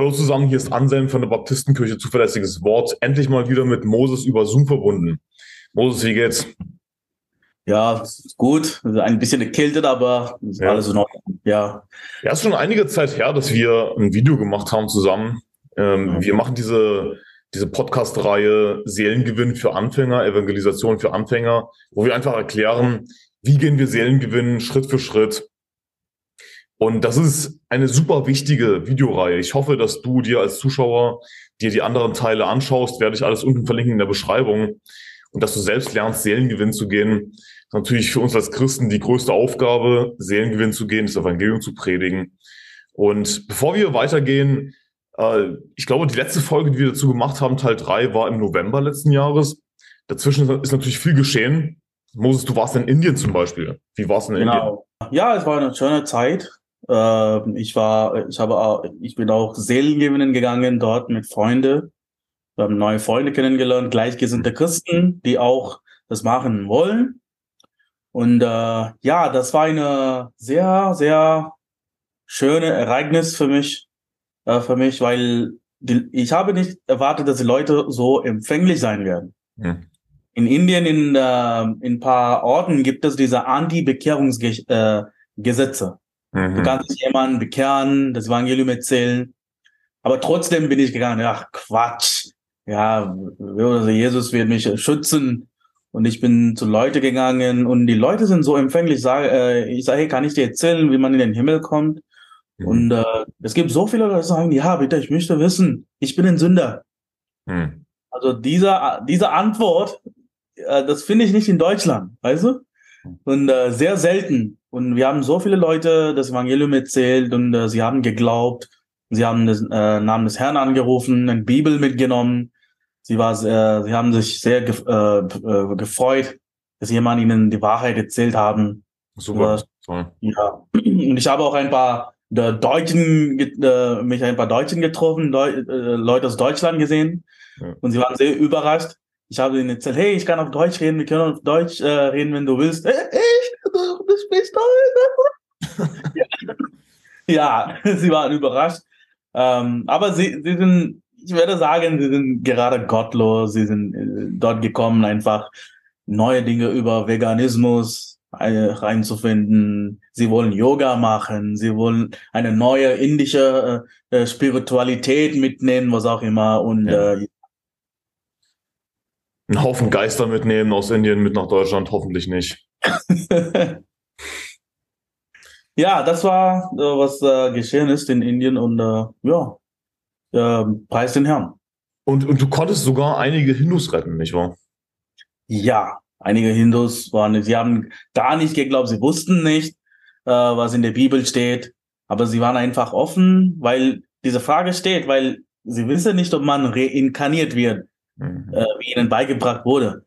Hallo zusammen, hier ist Anselm von der Baptistenkirche Zuverlässiges Wort. Endlich mal wieder mit Moses über Zoom verbunden. Moses, wie geht's? Ja, gut. Ein bisschen erkältet, aber Ja. alles in Ordnung. Ja. Ja, es ist schon einige Zeit her, dass wir ein Video gemacht haben zusammen. Ähm, Mhm. wir machen diese, diese Podcast-Reihe Seelengewinn für Anfänger, Evangelisation für Anfänger, wo wir einfach erklären, wie gehen wir Seelengewinn Schritt für Schritt. Und das ist eine super wichtige Videoreihe. Ich hoffe, dass du dir als Zuschauer dir die anderen Teile anschaust, werde ich alles unten verlinken in der Beschreibung. Und dass du selbst lernst, Seelengewinn zu gehen. Das ist natürlich für uns als Christen die größte Aufgabe, Seelengewinn zu gehen, das Evangelium zu predigen. Und bevor wir weitergehen, äh, ich glaube, die letzte Folge, die wir dazu gemacht haben, Teil 3, war im November letzten Jahres. Dazwischen ist natürlich viel geschehen. Moses, du warst in Indien zum Beispiel. Wie warst du in Indien? Genau. Ja, es war eine schöne Zeit. Ähm, Ich war, ich habe, auch- ich bin auch Seelengewinnen gegangen dort mit Freunden. Wir haben neue Freunde kennengelernt, gleichgesinnte Christen, die auch das machen wollen. Und äh, ja, das war eine sehr, sehr schöne Ereignis für mich, äh, für mich, weil die, ich habe nicht erwartet, dass die Leute so empfänglich sein werden. Hm. In Indien, in, äh, in ein paar Orten gibt es diese Anti-Bekehrungsgesetze. Gesetze. Du Mhm. kannst nicht jemanden bekehren, das Evangelium erzählen. Aber trotzdem bin ich gegangen, ach Quatsch. Ja, also Jesus wird mich schützen. Und ich bin zu Leute gegangen und die Leute sind so empfänglich. Sag, äh, ich sage, hey, kann ich dir erzählen, wie man in den Himmel kommt? Mhm. Und äh, es gibt so viele Leute, die sagen, ja, bitte, ich möchte wissen, ich bin ein Sünder. Mhm. Also diese, diese Antwort, äh, das finde ich nicht in Deutschland, weißt du? Und äh, sehr selten. Und wir haben so viele Leute das Evangelium erzählt und äh, sie haben geglaubt. Sie haben den äh, Namen des Herrn angerufen, eine Bibel mitgenommen. Sie, war, äh, sie haben sich sehr gef äh, äh, gefreut, dass jemand ihnen die Wahrheit erzählt haben. Super. Toll. Ja. Und ich habe auch ein paar der Deutschen, ge- äh, mich ein paar Deutschen getroffen, Deu äh, Leute aus Deutschland gesehen. Ja. Und sie waren sehr überrascht. Ich habe ihnen erzählt, hey, ich kann auf Deutsch reden, wir können auf Deutsch äh, reden, wenn du willst. Äh, echt? Du, du sprichst Deutsch? ja. ja, sie waren überrascht. Ähm, aber sie, sie sind, ich würde sagen, sie sind gerade gottlos. Sie sind äh, dort gekommen, einfach neue Dinge über Veganismus äh, reinzufinden. Sie wollen Yoga machen. Sie wollen eine neue indische äh, äh, Spiritualität mitnehmen, was auch immer. Und Ja. äh, Einen Haufen Geister mitnehmen aus Indien mit nach Deutschland, hoffentlich nicht. ja, das war, äh, was äh, geschehen ist in Indien und äh, ja, äh, preis den Herrn. Und, und du konntest sogar einige Hindus retten, nicht wahr? Ja, einige Hindus waren, sie haben gar nicht geglaubt, sie wussten nicht, äh, was in der Bibel steht, aber sie waren einfach offen, weil diese Frage steht, weil sie wissen nicht, ob man reinkarniert wird, Mhm. äh, wie ihnen beigebracht wurde.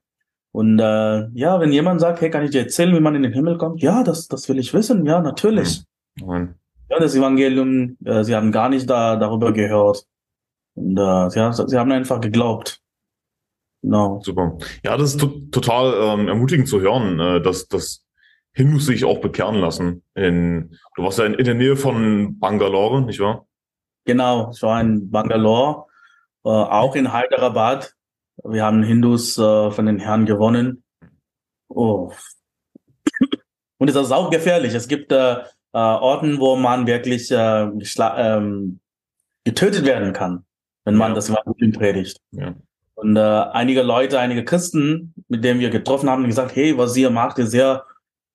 Und äh, ja, wenn jemand sagt, hey, kann ich dir erzählen, wie man in den Himmel kommt? Ja, das, das will ich wissen, ja, natürlich. Nein. Ja, das Evangelium, äh, sie haben gar nicht da, darüber gehört. Und äh, sie, haben- sie haben einfach geglaubt. Genau. Super. Ja, das ist to total ähm, ermutigend zu hören, äh, dass, dass Hindus sich auch bekehren lassen. In, du warst ja in, in der Nähe von Bangalore, nicht wahr? Genau, ich war in Bangalore, äh, auch in Hyderabad. Wir haben Hindus äh, von den Herren gewonnen. Oh. Und es ist auch gefährlich. Es gibt äh, äh, Orten, wo man wirklich äh, ähm, getötet werden kann, wenn man Ja. das Evangelium predigt. Ja. Und äh, einige Leute, einige Christen, mit denen wir getroffen haben, haben gesagt, hey, was ihr macht, ist sehr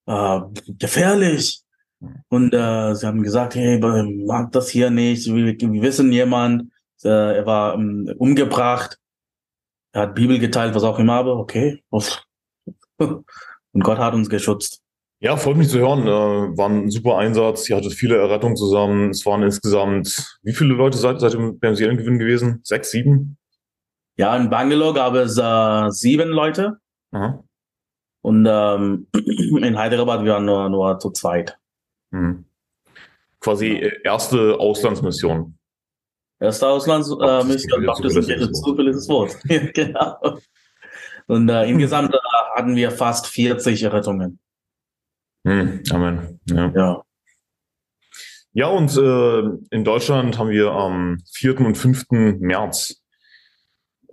äh, gefährlich. Und äh, sie haben gesagt, hey, mag das hier nicht. Wir, wir wissen jemand, äh, er war ähm, umgebracht, er hat Bibel geteilt, was auch immer, aber okay. Und Gott hat uns geschützt. Ja, freut mich zu hören. Äh, war ein super Einsatz. Ihr hattet viele Errettungen zusammen. Es waren insgesamt, wie viele Leute seid, seid ihr beim Seelengewinn gewesen? Sechs, sieben? Ja, in Bangalore gab es äh, sieben Leute Aha. und ähm, in Hyderabad wir waren nur, nur zu zweit. Hm. Quasi äh, erste Auslandsmission. Erste Auslandsmission, äh, Mission, Baptistenkirche, zufälliges Wort. Ja, genau. Und äh, insgesamt äh, hatten wir fast 40 Errettungen. Hm. Amen. Ja. Ja. Ja, und äh, in Deutschland haben wir am 4. und 5. März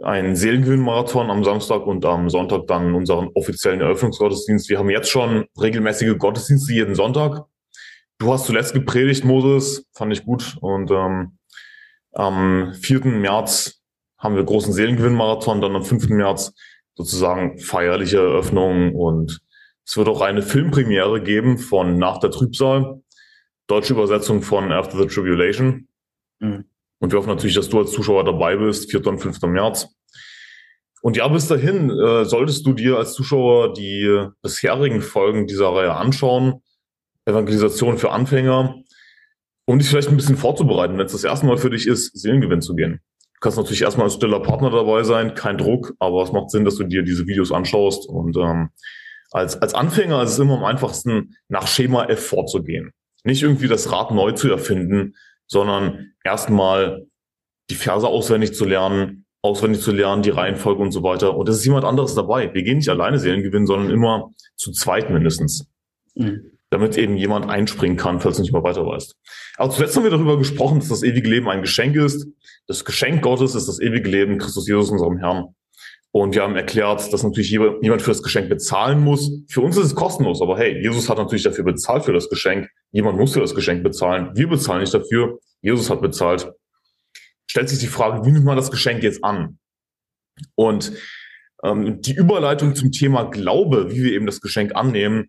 einen Seelengewinnmarathon am Samstag und am Sonntag dann unseren offiziellen Eröffnungsgottesdienst. Wir haben jetzt schon regelmäßige Gottesdienste jeden Sonntag. Du hast zuletzt gepredigt, Moses, fand ich gut. Und ähm, am 4. März haben wir großen Seelengewinnmarathon, dann am 5. März sozusagen feierliche Eröffnung und es wird auch eine Filmpremiere geben von Nach der Trübsal, deutsche Übersetzung von After the Tribulation. Mhm. Und wir hoffen natürlich, dass du als Zuschauer dabei bist, 4. und 5. März. Und ja, bis dahin äh, solltest du dir als Zuschauer die bisherigen Folgen dieser Reihe anschauen. Evangelisation für Anfänger, um dich vielleicht ein bisschen vorzubereiten, wenn es das erste Mal für dich ist, Seelengewinn zu gehen. Du kannst natürlich erstmal als stiller Partner dabei sein, kein Druck, aber es macht Sinn, dass du dir diese Videos anschaust. Und ähm, als, als Anfänger ist es immer am einfachsten, nach Schema F vorzugehen. Nicht irgendwie das Rad neu zu erfinden, sondern erstmal die Verse auswendig zu lernen, auswendig zu lernen, die Reihenfolge und so weiter. Und es ist jemand anderes dabei. Wir gehen nicht alleine Seelen gewinnen, sondern immer zu zweit mindestens. Mhm. Damit eben jemand einspringen kann, falls du nicht mehr weiter weißt. Aber zuletzt haben wir darüber gesprochen, dass das ewige Leben ein Geschenk ist. Das Geschenk Gottes ist das ewige Leben, Christus Jesus, unserem Herrn. Und wir haben erklärt, dass natürlich jemand für das Geschenk bezahlen muss. Für uns ist es kostenlos, aber hey, Jesus hat natürlich dafür bezahlt für das Geschenk. Jemand muss für das Geschenk bezahlen. Wir bezahlen nicht dafür. Jesus hat bezahlt. Stellt sich die Frage, wie nimmt man das Geschenk jetzt an? Und ähm, die Überleitung zum Thema Glaube, wie wir eben das Geschenk annehmen,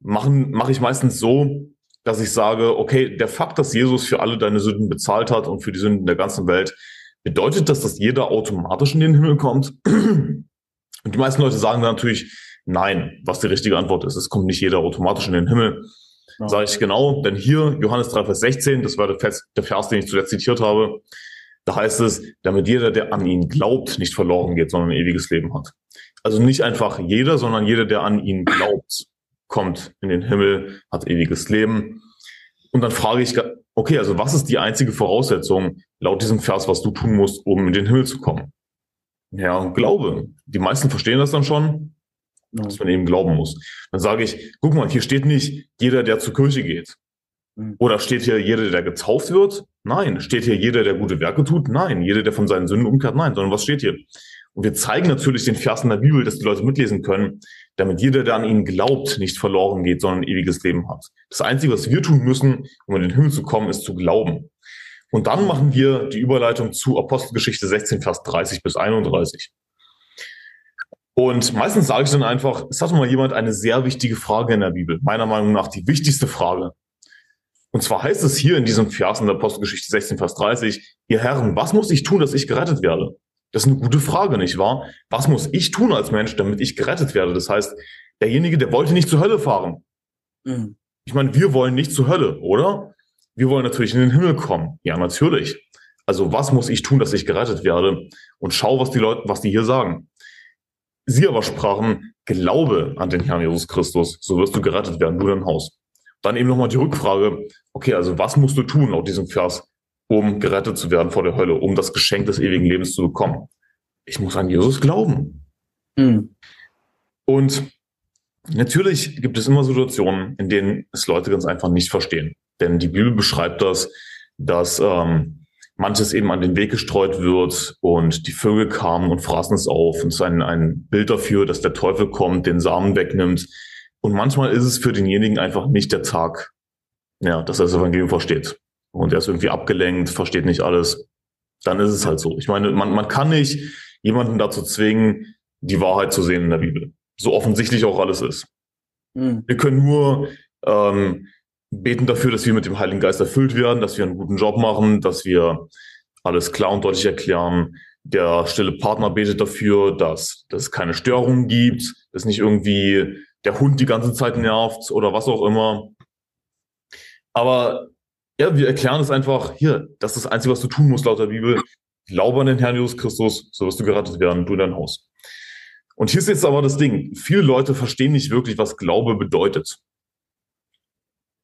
machen mache ich meistens so, dass ich sage, okay, der Fakt, dass Jesus für alle deine Sünden bezahlt hat und für die Sünden der ganzen Welt, Bedeutet das, dass jeder automatisch in den Himmel kommt? Und die meisten Leute sagen dann natürlich nein, was die richtige Antwort ist. Es kommt nicht jeder automatisch in den Himmel. Ja. Sage ich genau, denn hier, Johannes 3, Vers 16, das war der Vers, der Vers, den ich zuletzt zitiert habe, da heißt es, damit jeder, der an ihn glaubt, nicht verloren geht, sondern ein ewiges Leben hat. Also nicht einfach jeder, sondern jeder, der an ihn glaubt, kommt in den Himmel, hat ewiges Leben. Und dann frage ich, okay, also was ist die einzige Voraussetzung laut diesem Vers, was du tun musst, um in den Himmel zu kommen? Ja, Glaube. Die meisten verstehen das dann schon, dass man eben glauben muss. Dann sage ich, guck mal, hier steht nicht jeder, der zur Kirche geht. Mhm. Oder steht hier jeder, der getauft wird? Nein. Steht hier jeder, der gute Werke tut? Nein. Jeder, der von seinen Sünden umkehrt? Nein. Sondern was steht hier? Und wir zeigen natürlich den Vers in der Bibel, dass die Leute mitlesen können, damit jeder, der an ihn glaubt, nicht verloren geht, sondern ein ewiges Leben hat. Das Einzige, was wir tun müssen, um in den Himmel zu kommen, ist zu glauben. Und dann machen wir die Überleitung zu Apostelgeschichte 16, Vers 30 bis 31. Und meistens sage ich dann einfach, es hat mal jemand eine sehr wichtige Frage in der Bibel. Meiner Meinung nach die wichtigste Frage. Und zwar heißt es hier in diesem Vers in der Apostelgeschichte 16, Vers 30, ihr Herren, was muss ich tun, dass ich gerettet werde? Das ist eine gute Frage, nicht wahr? Was muss ich tun als Mensch, damit ich gerettet werde? Das heißt, derjenige, der wollte nicht zur Hölle fahren. Mhm. Ich meine, wir wollen nicht zur Hölle, oder? Wir wollen natürlich in den Himmel kommen. Ja, natürlich. Also was muss ich tun, dass ich gerettet werde? Und schau, was die Leute, was die hier sagen. Sie aber sprachen, glaube an den Herrn Jesus Christus, so wirst du gerettet werden, du dein Haus. Dann eben nochmal die Rückfrage, okay, also was musst du tun laut diesem Vers? Um gerettet zu werden vor der Hölle, um das Geschenk des ewigen Lebens zu bekommen. Ich muss an Jesus glauben. Mhm. Und natürlich gibt es immer Situationen, in denen es Leute ganz einfach nicht verstehen. Denn die Bibel beschreibt das, dass ähm, manches eben an den Weg gestreut wird und die Vögel kamen und fraßen es auf. Und es ist ein, ein Bild dafür, dass der Teufel kommt, den Samen wegnimmt. Und manchmal ist es für denjenigen einfach nicht der Tag, ja, dass er das Evangelium versteht und er ist irgendwie abgelenkt, versteht nicht alles, dann ist es halt so. Ich meine, man, man kann nicht jemanden dazu zwingen, die Wahrheit zu sehen in der Bibel. So offensichtlich auch alles ist. Mhm. Wir können nur ähm, beten dafür, dass wir mit dem Heiligen Geist erfüllt werden, dass wir einen guten Job machen, dass wir alles klar und deutlich erklären. Der stille Partner betet dafür, dass, dass es keine Störungen gibt, dass nicht irgendwie der Hund die ganze Zeit nervt oder was auch immer. Aber ja, wir erklären es einfach hier. Das ist das Einzige, was du tun musst laut der Bibel. Glaube an den Herrn Jesus Christus, so wirst du gerettet werden, du in dein Haus. Und hier ist jetzt aber das Ding. Viele Leute verstehen nicht wirklich, was Glaube bedeutet.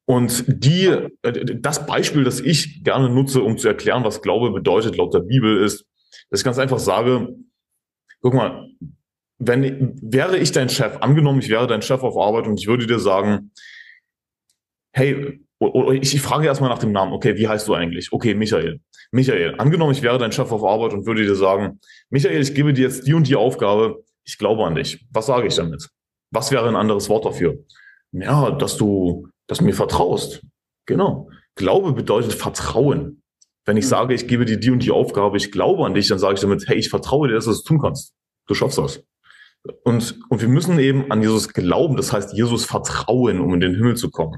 Und die, äh, das Beispiel, das ich gerne nutze, um zu erklären, was Glaube bedeutet laut der Bibel, ist, dass ich ganz einfach sage, guck mal, wenn, wäre ich dein Chef, angenommen, ich wäre dein Chef auf Arbeit und ich würde dir sagen, hey, ich, ich frage erstmal nach dem Namen. Okay, wie heißt du eigentlich? Okay, Michael. Michael, angenommen, ich wäre dein Chef auf Arbeit und würde dir sagen, Michael, ich gebe dir jetzt die und die Aufgabe. Ich glaube an dich. Was sage ich damit? Was wäre ein anderes Wort dafür? Ja, dass du, dass du mir vertraust. Genau. Glaube bedeutet Vertrauen. Wenn ich mhm. sage, ich gebe dir die und die Aufgabe, ich glaube an dich, dann sage ich damit, hey, ich vertraue dir, dass du es tun kannst. Du schaffst das. Und, und wir müssen eben an Jesus glauben, das heißt Jesus vertrauen, um in den Himmel zu kommen.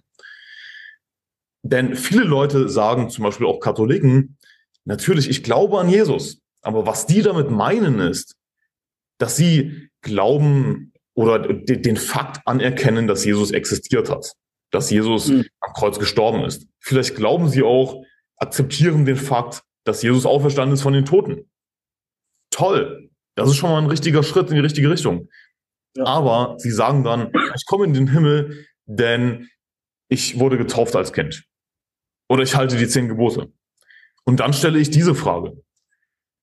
Denn viele Leute sagen, zum Beispiel auch Katholiken, natürlich, ich glaube an Jesus. Aber was die damit meinen ist, dass sie glauben oder den Fakt anerkennen, dass Jesus existiert hat, dass Jesus mhm. am Kreuz gestorben ist. Vielleicht glauben sie auch, akzeptieren den Fakt, dass Jesus auferstanden ist von den Toten. Toll. Das ist schon mal ein richtiger Schritt in die richtige Richtung. Ja. Aber sie sagen dann, ich komme in den Himmel, denn ich wurde getauft als Kind. Oder ich halte die zehn Gebote. Und dann stelle ich diese Frage.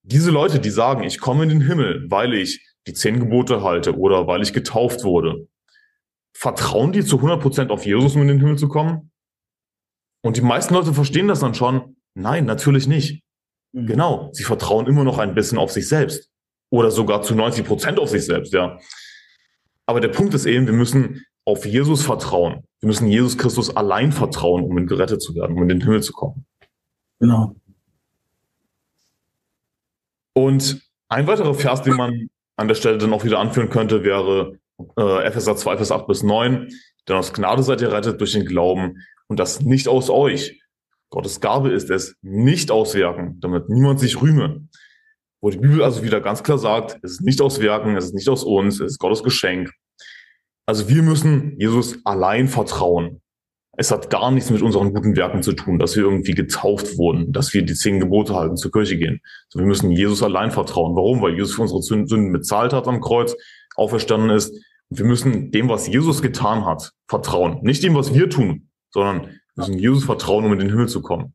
Diese Leute, die sagen, ich komme in den Himmel, weil ich die zehn Gebote halte oder weil ich getauft wurde, vertrauen die zu 100 Prozent auf Jesus, um in den Himmel zu kommen? Und die meisten Leute verstehen das dann schon. Nein, natürlich nicht. Mhm. Genau. Sie vertrauen immer noch ein bisschen auf sich selbst. Oder sogar zu 90 Prozent auf sich selbst, ja. Aber der Punkt ist eben, wir müssen auf Jesus vertrauen. Wir müssen Jesus Christus allein vertrauen, um in gerettet zu werden, um in den Himmel zu kommen. Genau. Und ein weiterer Vers, den man an der Stelle dann auch wieder anführen könnte, wäre äh, Epheser 2, Vers 8 bis 9. Denn aus Gnade seid ihr rettet durch den Glauben und das nicht aus euch. Gottes Gabe ist es, nicht aus Werken, damit niemand sich rühme. Wo die Bibel also wieder ganz klar sagt, es ist nicht aus Werken, es ist nicht aus uns, es ist Gottes Geschenk. Also wir müssen Jesus allein vertrauen. Es hat gar nichts mit unseren guten Werken zu tun, dass wir irgendwie getauft wurden, dass wir die zehn Gebote halten, zur Kirche gehen. Also wir müssen Jesus allein vertrauen. Warum? Weil Jesus für unsere Sünden bezahlt hat am Kreuz, auferstanden ist. Und wir müssen dem, was Jesus getan hat, vertrauen. Nicht dem, was wir tun, sondern wir müssen Jesus vertrauen, um in den Himmel zu kommen.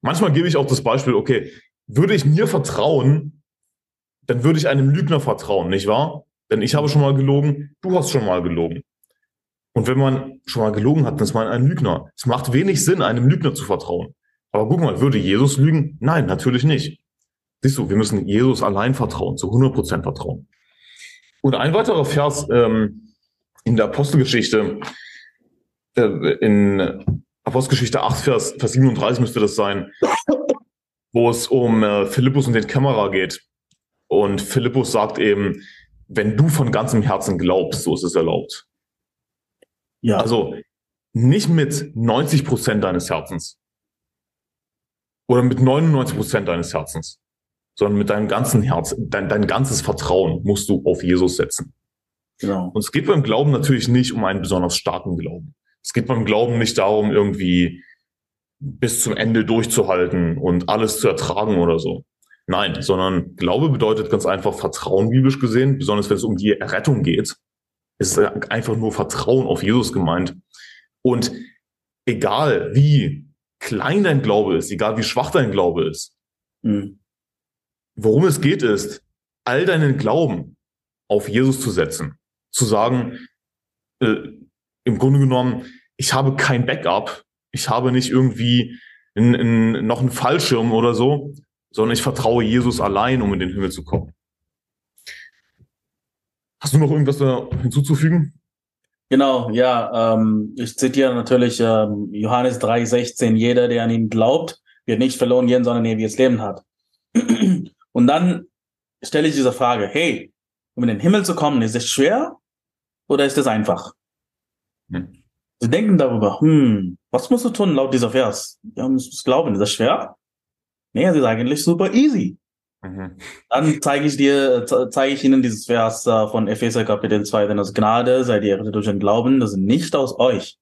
Manchmal gebe ich auch das Beispiel, okay, würde ich mir vertrauen, dann würde ich einem Lügner vertrauen, nicht wahr? Denn ich habe schon mal gelogen, du hast schon mal gelogen. Und wenn man schon mal gelogen hat, dann ist man ein Lügner. Es macht wenig Sinn, einem Lügner zu vertrauen. Aber guck mal, würde Jesus lügen? Nein, natürlich nicht. Siehst du, wir müssen Jesus allein vertrauen, zu 100 Prozent vertrauen. Und ein weiterer Vers ähm, in der Apostelgeschichte, äh, in Apostelgeschichte 8, Vers, Vers 37 müsste das sein, wo es um äh, Philippus und den Kämmerer geht. Und Philippus sagt eben, wenn du von ganzem Herzen glaubst, so ist es erlaubt. Ja. Also nicht mit 90 Prozent deines Herzens oder mit 99 Prozent deines Herzens, sondern mit deinem ganzen Herz, dein, dein ganzes Vertrauen musst du auf Jesus setzen. Genau. Und es geht beim Glauben natürlich nicht um einen besonders starken Glauben. Es geht beim Glauben nicht darum, irgendwie bis zum Ende durchzuhalten und alles zu ertragen oder so. Nein, sondern Glaube bedeutet ganz einfach Vertrauen biblisch gesehen, besonders wenn es um die Errettung geht ist einfach nur Vertrauen auf Jesus gemeint. Und egal wie klein dein Glaube ist, egal wie schwach dein Glaube ist, mhm. worum es geht ist, all deinen Glauben auf Jesus zu setzen. Zu sagen, äh, im Grunde genommen, ich habe kein Backup, ich habe nicht irgendwie in, in, noch einen Fallschirm oder so, sondern ich vertraue Jesus allein, um in den Himmel zu kommen. Hast du noch irgendwas da hinzuzufügen? Genau, ja. Ähm, ich zitiere natürlich ähm, Johannes 3,16. Jeder, der an ihn glaubt, wird nicht verloren gehen, sondern ewiges Leben hat. Und dann stelle ich diese Frage, hey, um in den Himmel zu kommen, ist es schwer oder ist es einfach? Hm. Sie denken darüber, hm, was musst du tun laut dieser Vers? Ja, musst glauben, ist das schwer? Nee, es ist eigentlich super easy. Mhm. Dann zeige ich dir, zeige ich Ihnen dieses Vers äh, von Epheser Kapitel 2, denn aus Gnade seid ihr durch den Glauben, das ist nicht aus euch.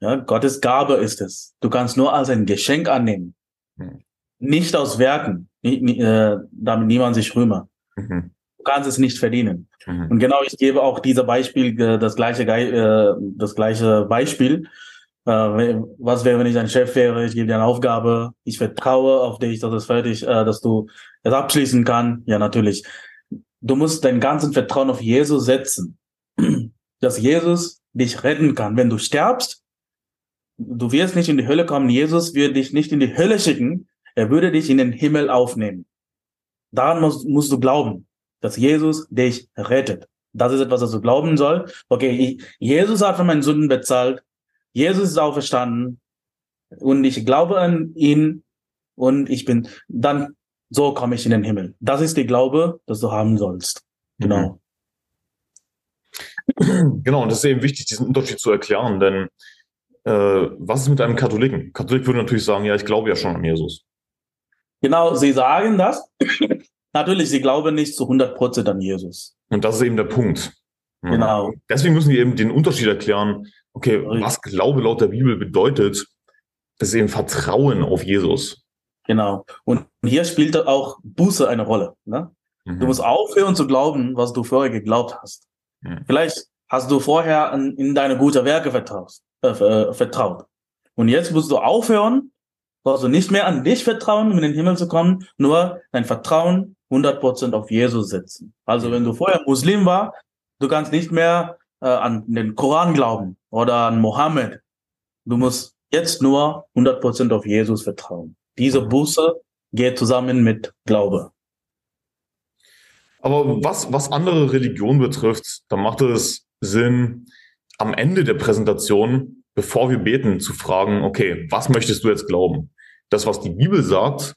Ja, Gottes Gabe ist es. Du kannst nur als ein Geschenk annehmen. Mhm. Nicht aus Werken, äh, damit niemand sich rühme. Mhm. Du kannst es nicht verdienen. Und genau, ich gebe auch dieser Beispiel, äh, das gleiche, das gleiche Beispiel was wäre, wenn ich ein Chef wäre? Ich gebe dir eine Aufgabe, ich vertraue auf dich, dass es fertig, äh, dass du es abschließen kann. Ja, natürlich. Du musst dein ganzen Vertrauen auf Jesus setzen, dass Jesus dich retten kann. Wenn du sterbst, du wirst nicht in die Hölle kommen. Jesus wird dich nicht in die Hölle schicken. Er würde dich in den Himmel aufnehmen. Daran musst, musst du glauben, dass Jesus dich rettet. Das ist etwas, was du glauben soll. Okay, ich, Jesus hat für meine Sünden bezahlt. Jesus ist auferstanden. Und ich glaube an ihn. Und ich bin, dann, so komme ich in den Himmel. Das ist die Glaube, dass du haben sollst. Genau. Mhm. Genau, und das ist eben wichtig, diesen Unterschied zu erklären, denn äh, was ist mit einem Katholiken? Katholik würde natürlich sagen, ja, ich glaube ja schon an Jesus. Genau, sie sagen das. Natürlich, sie glauben nicht zu 100 Prozent an Jesus. Und das ist eben der Punkt. Genau. Deswegen müssen wir eben den Unterschied erklären. Okay, was Glaube laut der Bibel bedeutet, ist eben Vertrauen auf Jesus. Genau. Und hier spielt auch Buße eine Rolle. Ne? Mhm. Du musst aufhören zu glauben, was du vorher geglaubt hast. Mhm. Vielleicht hast du vorher an, in deine guten Werke vertraut, äh, äh, vertraut. Und jetzt musst du aufhören, brauchst du nicht mehr an dich vertrauen, um in den Himmel zu kommen, nur dein Vertrauen 100% auf Jesus setzen. Also wenn du vorher Muslim war, du kannst nicht mehr äh, an den Koran glauben oder an Mohammed. Du musst jetzt nur 100% auf Jesus vertrauen. Diese Buße geht zusammen mit Glaube. Aber was, was andere Religionen betrifft, da macht es Sinn, am Ende der Präsentation, bevor wir beten, zu fragen, okay, was möchtest du jetzt glauben? Das, was die Bibel sagt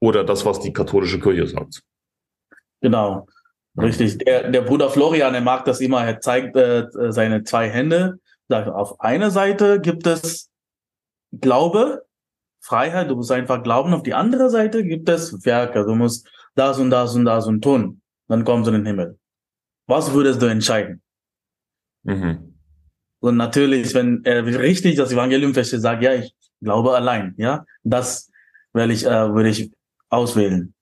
oder das, was die katholische Kirche sagt? Genau. Richtig. Der, der Bruder Florian, er mag das immer, er zeigt äh, seine zwei Hände. Sagt, auf einer Seite gibt es Glaube, Freiheit, du musst einfach glauben. Auf die andere Seite gibt es Werke, du musst das und das und das und tun. Dann kommst du in den Himmel. Was würdest du entscheiden? Mhm. Und natürlich, wenn er richtig das Evangelium versteht, sagt, ja, ich glaube allein, ja, das werde ich, äh, würde ich auswählen.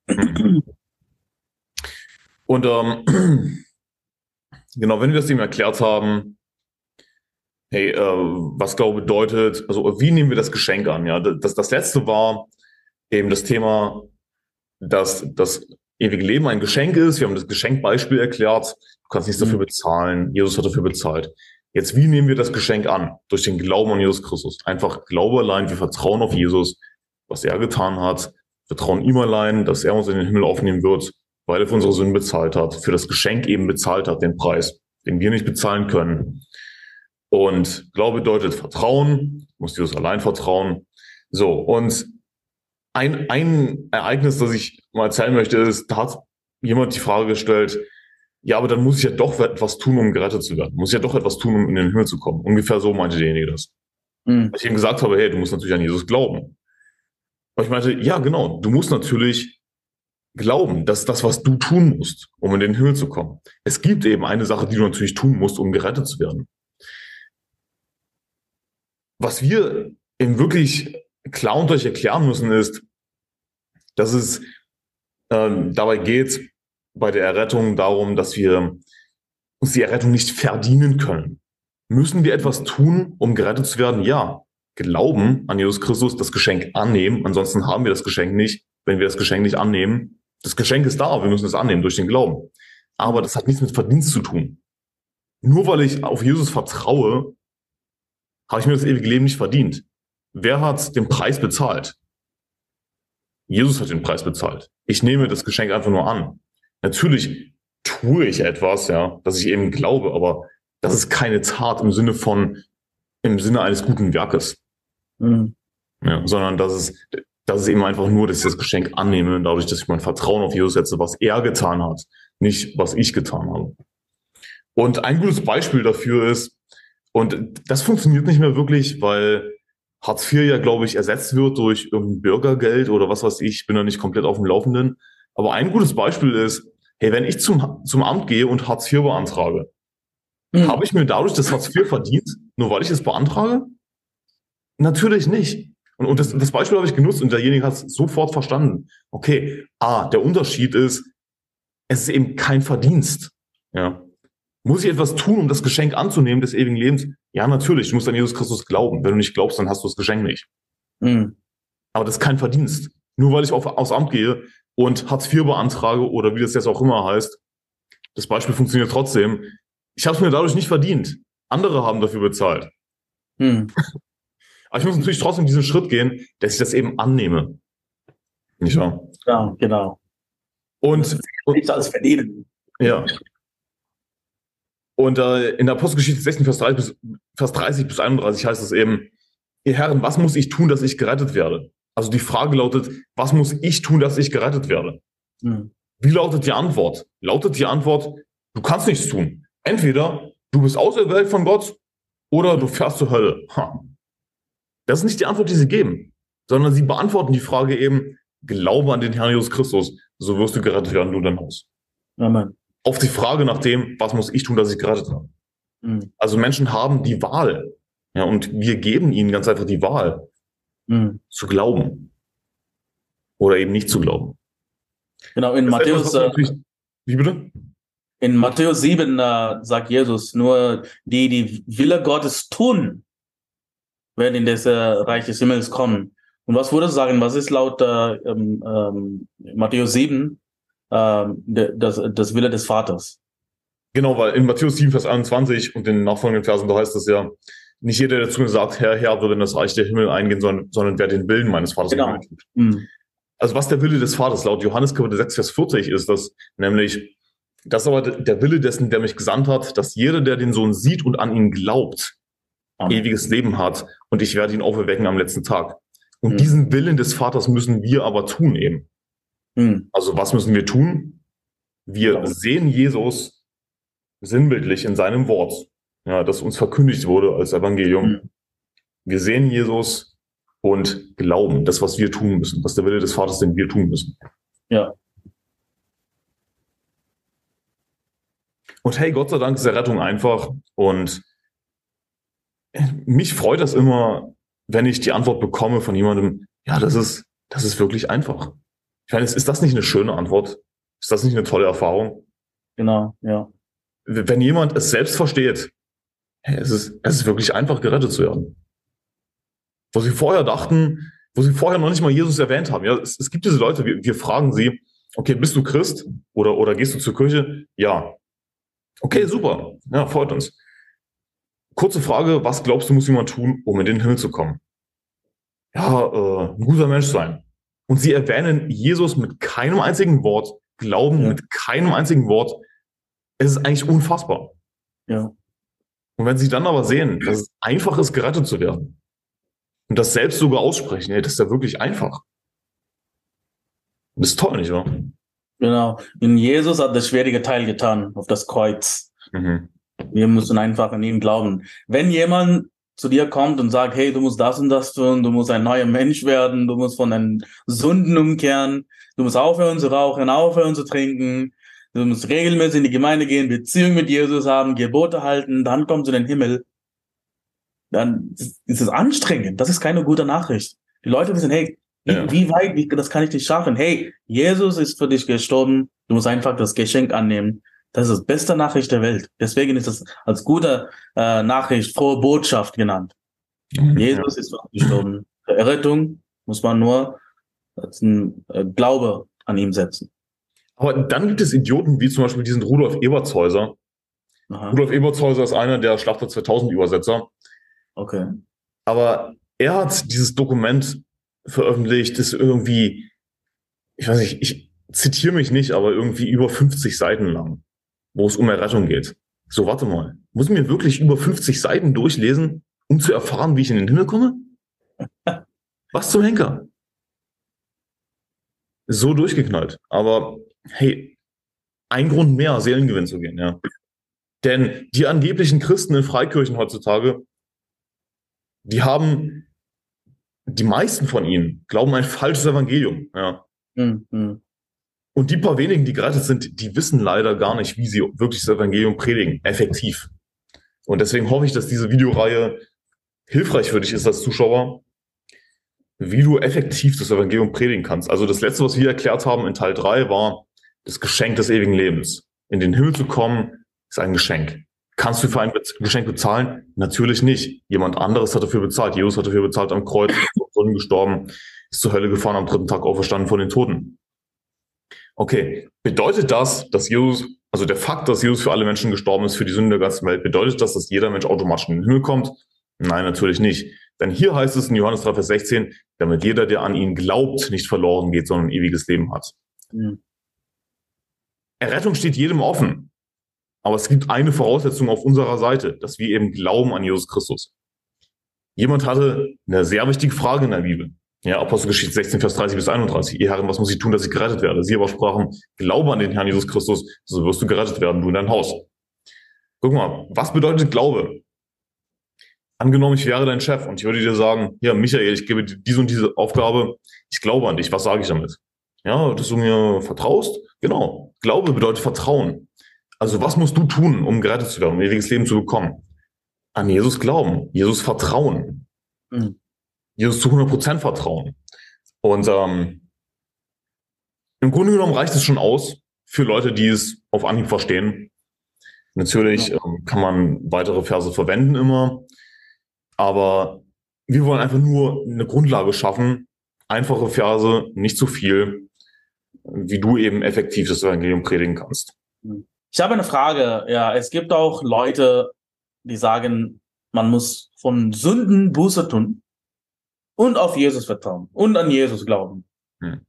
Und ähm, genau, wenn wir das ihm erklärt haben, hey, äh, was Glaube bedeutet, also wie nehmen wir das Geschenk an? Ja, das, das letzte war eben das Thema, dass das ewige Leben ein Geschenk ist. Wir haben das Geschenkbeispiel erklärt. Du kannst nichts dafür bezahlen. Jesus hat dafür bezahlt. Jetzt, wie nehmen wir das Geschenk an? Durch den Glauben an Jesus Christus. Einfach Glaube allein. Wir vertrauen auf Jesus, was er getan hat. Vertrauen ihm allein, dass er uns in den Himmel aufnehmen wird, weil er für unsere Sünden bezahlt hat. Für das Geschenk eben bezahlt hat, den Preis, den wir nicht bezahlen können. Und Glaube bedeutet Vertrauen, muss Jesus allein vertrauen. So, und ein, ein Ereignis, das ich mal erzählen möchte, ist, da hat jemand die Frage gestellt, ja, aber dann muss ich ja doch etwas tun, um gerettet zu werden. Muss ich ja doch etwas tun, um in den Himmel zu kommen. Ungefähr so meinte derjenige das. Mhm. Als ich ihm gesagt habe, hey, du musst natürlich an Jesus glauben. Aber ich meinte, ja, genau, du musst natürlich glauben, dass das, was du tun musst, um in den Himmel zu kommen. Es gibt eben eine Sache, die du natürlich tun musst, um gerettet zu werden. Was wir eben wirklich klar und euch erklären müssen, ist, dass es ähm, dabei geht, bei der Errettung darum, dass wir uns die Errettung nicht verdienen können. Müssen wir etwas tun, um gerettet zu werden? Ja. Glauben an Jesus Christus, das Geschenk annehmen. Ansonsten haben wir das Geschenk nicht, wenn wir das Geschenk nicht annehmen. Das Geschenk ist da, wir müssen es annehmen durch den Glauben. Aber das hat nichts mit Verdienst zu tun. Nur weil ich auf Jesus vertraue, habe ich mir das ewige Leben nicht verdient. Wer hat den Preis bezahlt? Jesus hat den Preis bezahlt. Ich nehme das Geschenk einfach nur an. Natürlich tue ich etwas, ja, dass ich eben glaube, aber das ist keine Tat im Sinne von, im Sinne eines guten Werkes. Mhm. Ja, sondern das ist, das ist eben einfach nur, dass ich das Geschenk annehme, dadurch, dass ich mein Vertrauen auf Jesus setze, was er getan hat, nicht was ich getan habe. Und ein gutes Beispiel dafür ist, und das funktioniert nicht mehr wirklich, weil Hartz IV ja, glaube ich, ersetzt wird durch irgendein Bürgergeld oder was weiß ich, ich bin da nicht komplett auf dem Laufenden. Aber ein gutes Beispiel ist, hey, wenn ich zum, zum Amt gehe und Hartz IV beantrage, Mhm. habe ich mir dadurch das Hartz IV verdient, nur weil ich es beantrage? Natürlich nicht. Und, und das, das Beispiel habe ich genutzt und derjenige hat es sofort verstanden. Okay, ah, der Unterschied ist, es ist eben kein Verdienst. Ja. Muss ich etwas tun, um das Geschenk anzunehmen des ewigen Lebens? Ja, natürlich. Du musst an Jesus Christus glauben. Wenn du nicht glaubst, dann hast du das Geschenk nicht. Mhm. Aber das ist kein Verdienst. Nur weil ich auf, aufs Amt gehe und Hartz IV beantrage oder wie das jetzt auch immer heißt, das Beispiel funktioniert trotzdem. Ich habe es mir dadurch nicht verdient. Andere haben dafür bezahlt. Mhm. Aber ich muss natürlich trotzdem diesen Schritt gehen, dass ich das eben annehme. Nicht wahr? Ja, genau. Und, und als verdienen. ja. Und äh, in der Apostelgeschichte 16, Vers 30, bis, Vers 30 bis 31 heißt es eben, ihr Herren, was muss ich tun, dass ich gerettet werde? Also die Frage lautet, was muss ich tun, dass ich gerettet werde? Hm. Wie lautet die Antwort? Lautet die Antwort, du kannst nichts tun. Entweder du bist auserwählt von Gott oder du fährst zur Hölle. Ha. Das ist nicht die Antwort, die sie geben, sondern sie beantworten die Frage eben, glaube an den Herrn Jesus Christus, so wirst du gerettet werden, du dein Haus. Amen. Auf die Frage nach dem, was muss ich tun, dass ich gerettet habe. Hm. Also Menschen haben die Wahl. Ja, und wir geben ihnen ganz einfach die Wahl, Hm. zu glauben. Oder eben nicht zu glauben. Genau, in Das etwas, Matthäus, was wir natürlich- Wie bitte? in Matthäus 7 äh, sagt Jesus, nur die, die Wille Gottes tun, werden in das Reich des Himmels kommen. Und was würdest du sagen, was ist laut äh, ähm, ähm, Matthäus 7 ähm, das, das Wille des Vaters? Genau, weil in Matthäus 7, Vers 21 und den nachfolgenden Versen, da heißt es ja, nicht jeder, der zu mir sagt, Herr, Herr, wird in das Reich der Himmel eingehen, sondern, sondern wer den Willen meines Vaters Genau. Himmel tut. Hm. Also was der Wille des Vaters laut Johannes Kapitel 6, Vers 40 ist das, nämlich, das ist aber der Wille dessen, der mich gesandt hat, dass jeder, der den Sohn sieht und an ihn glaubt. Ewiges Leben hat und ich werde ihn auferwecken am letzten Tag. Und Mhm. diesen Willen des Vaters müssen wir aber tun eben. Hm. Also was müssen wir tun? Wir Glauben. sehen Jesus sinnbildlich in seinem Wort, ja, das uns verkündigt wurde als Evangelium. Mhm. Wir sehen Jesus und glauben, das, was wir tun müssen, was der Wille des Vaters, den wir tun müssen. Ja. Und hey, Gott sei Dank ist Errettung einfach. Und mich freut das immer, wenn ich die Antwort bekomme von jemandem, ja, das ist, das ist wirklich einfach. Ich meine, ist das nicht eine schöne Antwort? Ist das nicht eine tolle Erfahrung? Genau, ja. Wenn jemand es selbst versteht, hey, es ist, es ist wirklich einfach, gerettet zu werden. Wo sie vorher dachten, wo sie vorher noch nicht mal Jesus erwähnt haben. Ja, es, es gibt diese Leute, wir, wir fragen sie, okay, bist du Christ oder, oder gehst du zur Kirche? Ja. Okay, super. Ja, freut uns. Kurze Frage, was glaubst du, muss jemand tun, um in den Himmel zu kommen? Ja, äh, ein guter Mensch sein. Und sie erwähnen Jesus mit keinem einzigen Wort, Glauben Ja. mit keinem einzigen Wort. Es ist eigentlich unfassbar. Ja. Und wenn sie dann aber sehen, dass es einfach ist, gerettet zu werden und das selbst sogar aussprechen, ey, das ist ja wirklich einfach. Das ist toll, nicht wahr? Genau. Und Jesus hat das schwierige Teil getan auf das Kreuz. Mhm. Wir müssen einfach an ihn glauben. Wenn jemand zu dir kommt und sagt, hey, du musst das und das tun, du musst ein neuer Mensch werden, du musst von deinen Sünden umkehren, du musst aufhören zu rauchen, aufhören zu trinken, du musst regelmäßig in die Gemeinde gehen, Beziehung mit Jesus haben, Gebote halten, dann kommst du in den Himmel. Dann ist es anstrengend. Das ist keine gute Nachricht. Die Leute wissen, hey, wie, Ja. wie weit, wie, das kann ich nicht schaffen. Hey, Jesus ist für dich gestorben. Du musst einfach das Geschenk annehmen. Das ist die beste Nachricht der Welt. Deswegen ist es als gute äh, Nachricht, frohe Botschaft genannt. Jesus ist für uns gestorben. Für Errettung muss man nur als ein äh, Glaube an ihm setzen. Aber dann gibt es Idioten wie zum Beispiel diesen Rudolf Ebertshäuser. Aha. Rudolf Ebertshäuser ist einer der Schlachter 2000 Übersetzer. Okay. Aber er hat dieses Dokument veröffentlicht, das irgendwie, ich weiß nicht, ich zitiere mich nicht, aber irgendwie über 50 Seiten lang, wo es um Errettung geht. So, warte mal. Muss ich mir wirklich über 50 Seiten durchlesen, um zu erfahren, wie ich in den Himmel komme? Was zum Henker? So durchgeknallt. Aber hey, ein Grund mehr, Seelengewinn zu gehen, ja. Denn die angeblichen Christen in Freikirchen heutzutage, die haben, die meisten von ihnen glauben ein falsches Evangelium, ja. Hm, hm. Und die paar wenigen, die gerettet sind, die wissen leider gar nicht, wie sie wirklich das Evangelium predigen, effektiv. Und deswegen hoffe ich, dass diese Videoreihe hilfreich für dich ist als Zuschauer, wie du effektiv das Evangelium predigen kannst. Also das letzte, was wir erklärt haben in Teil 3, war das Geschenk des ewigen Lebens. In den Himmel zu kommen, ist ein Geschenk. Kannst du für ein Geschenk bezahlen? Natürlich nicht. Jemand anderes hat dafür bezahlt. Jesus hat dafür bezahlt am Kreuz, ist gestorben, ist zur Hölle gefahren, am dritten Tag auferstanden von den Toten. Okay, bedeutet das, dass Jesus, also der Fakt, dass Jesus für alle Menschen gestorben ist, für die Sünde der ganzen Welt, bedeutet das, dass jeder Mensch automatisch in den Himmel kommt? Nein, natürlich nicht. Denn hier heißt es in Johannes 3, Vers 16, damit jeder, der an ihn glaubt, nicht verloren geht, sondern ein ewiges Leben hat. Mhm. Errettung steht jedem offen. Aber es gibt eine Voraussetzung auf unserer Seite, dass wir eben glauben an Jesus Christus. Jemand hatte eine sehr wichtige Frage in der Bibel. Ja, Apostelgeschichte 16, Vers 30 bis 31. Ihr Herren, was muss ich tun, dass ich gerettet werde? Sie aber sprachen, glaube an den Herrn Jesus Christus, so wirst du gerettet werden, du in dein Haus. Guck mal, was bedeutet Glaube? Angenommen, ich wäre dein Chef und ich würde dir sagen, ja, Michael, ich gebe dir diese und diese Aufgabe, ich glaube an dich, was sage ich damit? Ja, dass du mir vertraust? Genau. Glaube bedeutet Vertrauen. Also was musst du tun, um gerettet zu werden, um ewiges Leben zu bekommen? An Jesus glauben, Jesus vertrauen. Mhm. Jesus zu 100% vertrauen. Und ähm, im Grunde genommen reicht es schon aus für Leute, die es auf Anhieb verstehen. Natürlich ja. ähm, kann man weitere Verse verwenden immer, aber wir wollen einfach nur eine Grundlage schaffen, einfache Verse, nicht zu viel, wie du eben effektiv das Evangelium predigen kannst. Ich habe eine Frage. Ja, es gibt auch Leute, die sagen, man muss von Sünden Buße tun und auf Jesus vertrauen und an Jesus glauben. Hm.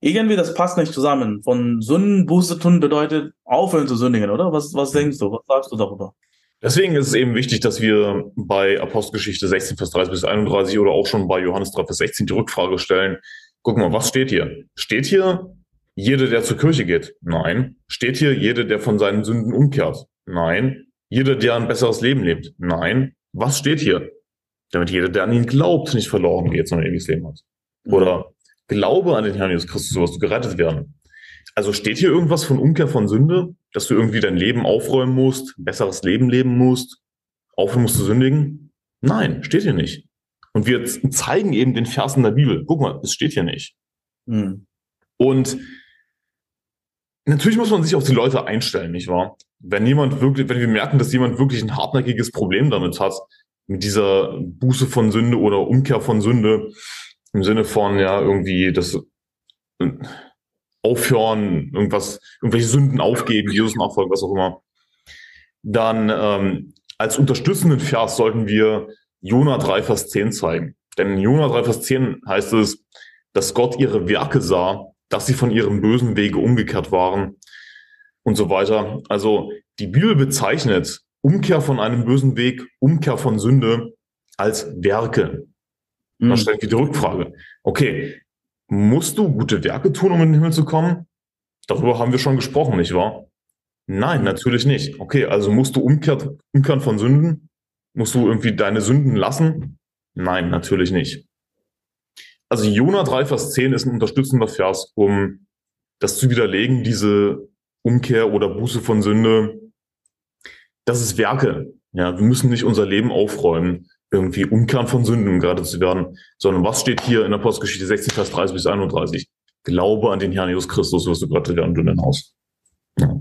Irgendwie, das passt nicht zusammen. Von Sünden Buße tun bedeutet aufhören zu sündigen, oder? Was, was denkst du? Was sagst du darüber? Deswegen ist es eben wichtig, dass wir bei Apostelgeschichte 16, Vers 30 bis 31 oder auch schon bei Johannes 3, Vers 16 die Rückfrage stellen. Guck mal, was steht hier? Steht hier, jeder, der zur Kirche geht? Nein. Steht hier, jeder, der von seinen Sünden umkehrt? Nein. Jeder, der ein besseres Leben lebt? Nein. Was steht hier? Damit jeder, der an ihn glaubt, nicht verloren geht, sondern ewiges Leben hat. Oder Glaube an den Herrn Jesus Christus, so wirst du gerettet werden. Also steht hier irgendwas von Umkehr von Sünde, dass du irgendwie dein Leben aufräumen musst, besseres Leben leben musst, aufhören musst zu sündigen? Nein, steht hier nicht. Und wir zeigen eben den Vers in der Bibel. Guck mal, es steht hier nicht. Hm. Und natürlich muss man sich auf die Leute einstellen, nicht wahr? Wenn jemand wirklich, wenn wir merken, dass jemand wirklich ein hartnäckiges Problem damit hat, mit dieser Buße von Sünde oder Umkehr von Sünde, im Sinne von, ja, irgendwie das äh, aufhören, irgendwas, irgendwelche Sünden aufgeben, Jesus nachfolgen, was auch immer, dann ähm, als unterstützenden Vers sollten wir Jona 3, Vers 10 zeigen. Denn in Jona 3, Vers 10 heißt es, dass Gott ihre Werke sah, dass sie von ihrem bösen Wege umgekehrt waren und so weiter. Also die Bibel bezeichnet Umkehr von einem bösen Weg, Umkehr von Sünde als Werke. Mhm. Da stellt die Rückfrage. Okay, musst du gute Werke tun, um in den Himmel zu kommen? Darüber haben wir schon gesprochen, nicht wahr? Nein, natürlich nicht. Okay, also musst du umkehrt, umkehren von Sünden? Musst du irgendwie deine Sünden lassen? Nein, natürlich nicht. Also Jona 3, Vers 10 ist ein unterstützender Vers, um das zu widerlegen, diese Umkehr oder Buße von Sünde. Das ist Werke. Ja, wir müssen nicht unser Leben aufräumen irgendwie umkehren von Sünden, um gerade zu werden, sondern was steht hier in der Postgeschichte 16, Vers 30 bis 31? Glaube an den Herrn Jesus Christus, wirst du gerade werden, du in dein Haus. Ja.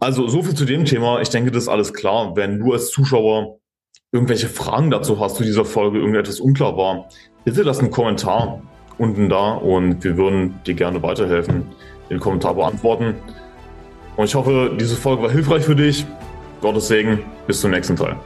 Also, so viel zu dem Thema. Ich denke, das ist alles klar. Wenn du als Zuschauer irgendwelche Fragen dazu hast, zu dieser Folge, irgendetwas unklar war, bitte lass einen Kommentar unten da und wir würden dir gerne weiterhelfen, den Kommentar beantworten. Und ich hoffe, diese Folge war hilfreich für dich. Gottes Segen, bis zum nächsten Teil.